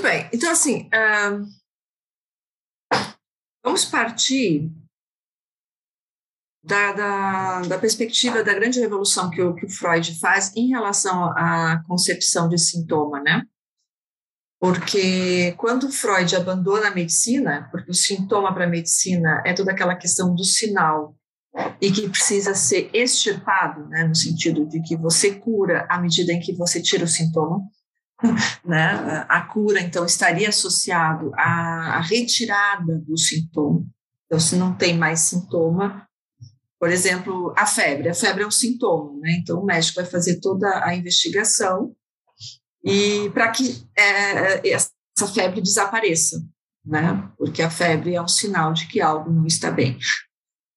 Muito bem. Então, assim, uh, vamos partir da, da, da, perspectiva da grande revolução que o, que o Freud faz em relação à concepção de sintoma, né? Porque quando Freud abandona a medicina, porque o sintoma para a medicina é toda aquela questão do sinal e que precisa ser extirpado, né, no sentido de que você cura à medida em que você tira o sintoma, né? A cura então estaria associado à, retirada do sintoma. Então, se não tem mais sintoma, por exemplo, a febre, a febre é um sintoma, né? Então o médico vai fazer toda a investigação e para que é, essa febre desapareça, né? Porque a febre é um sinal de que algo não está bem.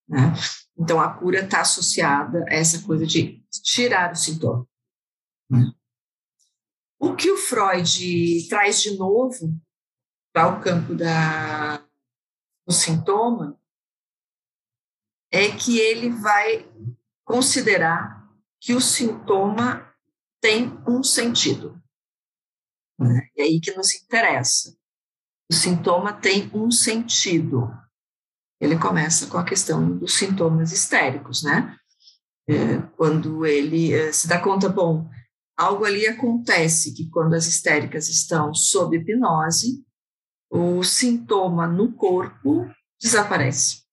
Né? Então a cura está associada a essa coisa de tirar o sintoma. Né? O que o Freud traz de novo para o campo da, do sintoma é que ele vai considerar que o sintoma tem um sentido. É aí que nos interessa. O sintoma tem um sentido. Ele começa com a questão dos sintomas histéricos, né? É, quando ele é, se dá conta, bom, algo ali acontece que quando as histéricas estão sob hipnose, o sintoma no corpo desaparece,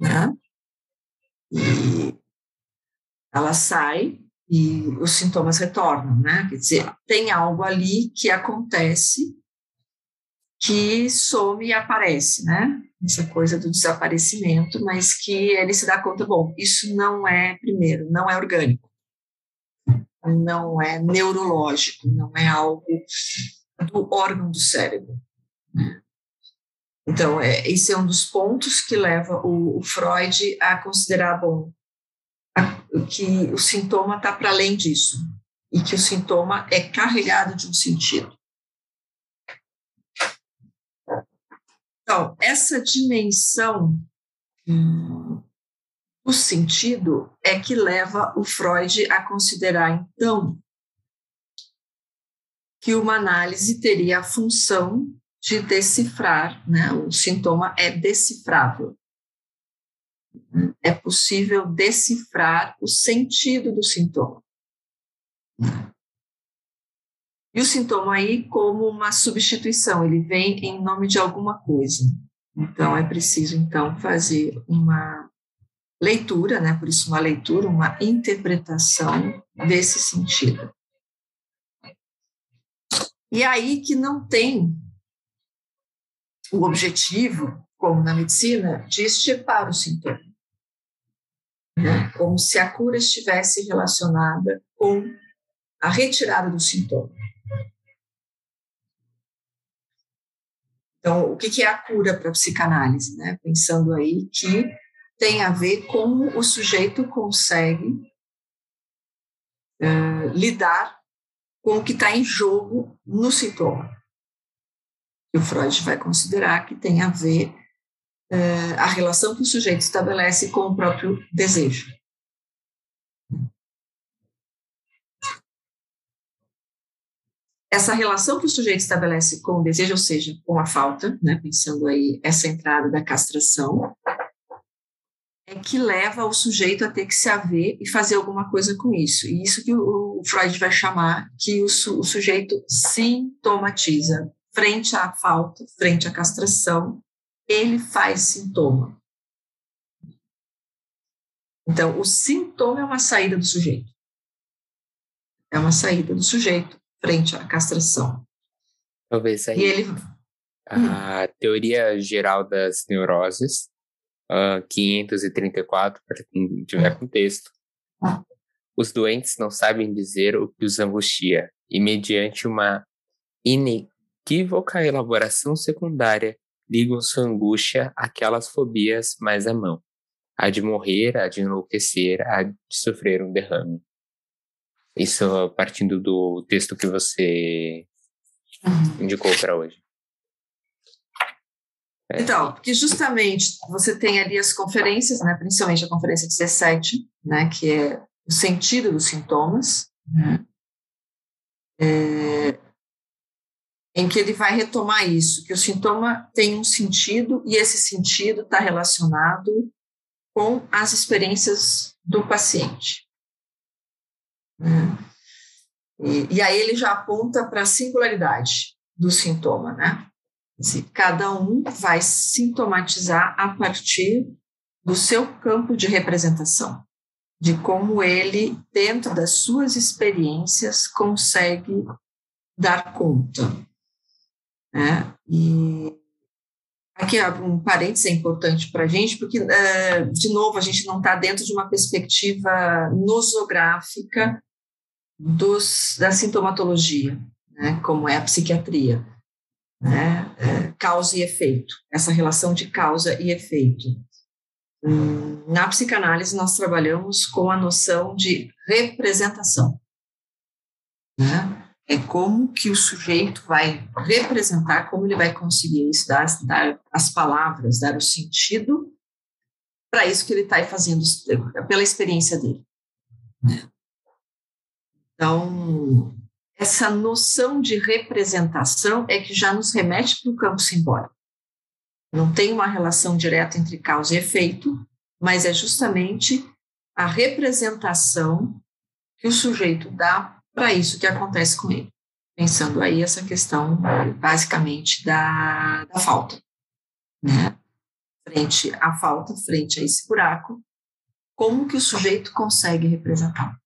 né? E ela sai e os sintomas retornam, né? Quer dizer, tem algo ali que acontece que some e aparece, né? Essa coisa do desaparecimento, mas que ele se dá conta, bom, isso não é, primeiro, não é orgânico, não é neurológico, não é algo do órgão do cérebro. Então, é, esse é um dos pontos que leva o, o Freud a considerar, bom, que o sintoma está para além disso e que o sintoma é carregado de um sentido. Então, essa dimensão do sentido é que leva o Freud a considerar, então, que uma análise teria a função de decifrar, né? o sintoma é decifrável é possível decifrar o sentido do sintoma. E o sintoma aí como uma substituição, ele vem em nome de alguma coisa. Então é preciso então fazer uma leitura, né? Por isso uma leitura, uma interpretação desse sentido. E aí que não tem o objetivo, como na medicina, de extirpar o sintoma né? como se a cura estivesse relacionada com a retirada do sintoma. Então, o que é a cura para a psicanálise? Né? Pensando aí que tem a ver como o sujeito consegue uh, lidar com o que está em jogo no sintoma. E o Freud vai considerar que tem a ver uh, a relação que o sujeito estabelece com o próprio desejo. Essa relação que o sujeito estabelece com o desejo, ou seja, com a falta, né, pensando aí essa entrada da castração, é que leva o sujeito a ter que se haver e fazer alguma coisa com isso. E isso que o, Freud vai chamar que o, su, o sujeito sintomatiza frente à falta, frente à castração, ele faz sintoma. Então, o sintoma é uma saída do sujeito. É uma saída do sujeito frente à castração. Talvez aí. E ele... A teoria geral das neuroses, uh, 534, para quem tiver contexto. Os doentes não sabem dizer o que os angustia, e mediante uma inequívoca elaboração secundária, ligam sua angústia àquelas fobias mais à mão, a de morrer, a de enlouquecer, a de sofrer um derrame. Isso partindo do texto que você indicou para hoje. É. Então, porque justamente você tem ali as conferências, né, principalmente a conferência 17, né, que é o sentido dos sintomas, né, é, em que ele vai retomar isso, que o sintoma tem um sentido e esse sentido está relacionado com as experiências do paciente. Né? E, e, aí ele já aponta para a singularidade do sintoma, né? Cada um vai sintomatizar a partir do seu campo de representação, de como ele, dentro das suas experiências, consegue dar conta. Né? E aqui um parênteses é importante para a gente, porque, eh, de novo, a gente não está dentro de uma perspectiva nosográfica dos, da sintomatologia, né? como é a psiquiatria. Né? É, causa e efeito, essa relação de causa e efeito. Hum, na psicanálise, nós trabalhamos com a noção de representação. Né? É como que o sujeito vai representar, como ele vai conseguir isso, dar, dar as palavras, dar o sentido para isso que ele está fazendo, pela experiência dele. Né? Então, essa noção de representação é que já nos remete para o campo simbólico. Não tem uma relação direta entre causa e efeito, mas é justamente a representação que o sujeito dá para isso que acontece com ele. Pensando aí essa questão, basicamente, da, da falta. Né? Frente à falta, frente a esse buraco, como que o sujeito consegue representar?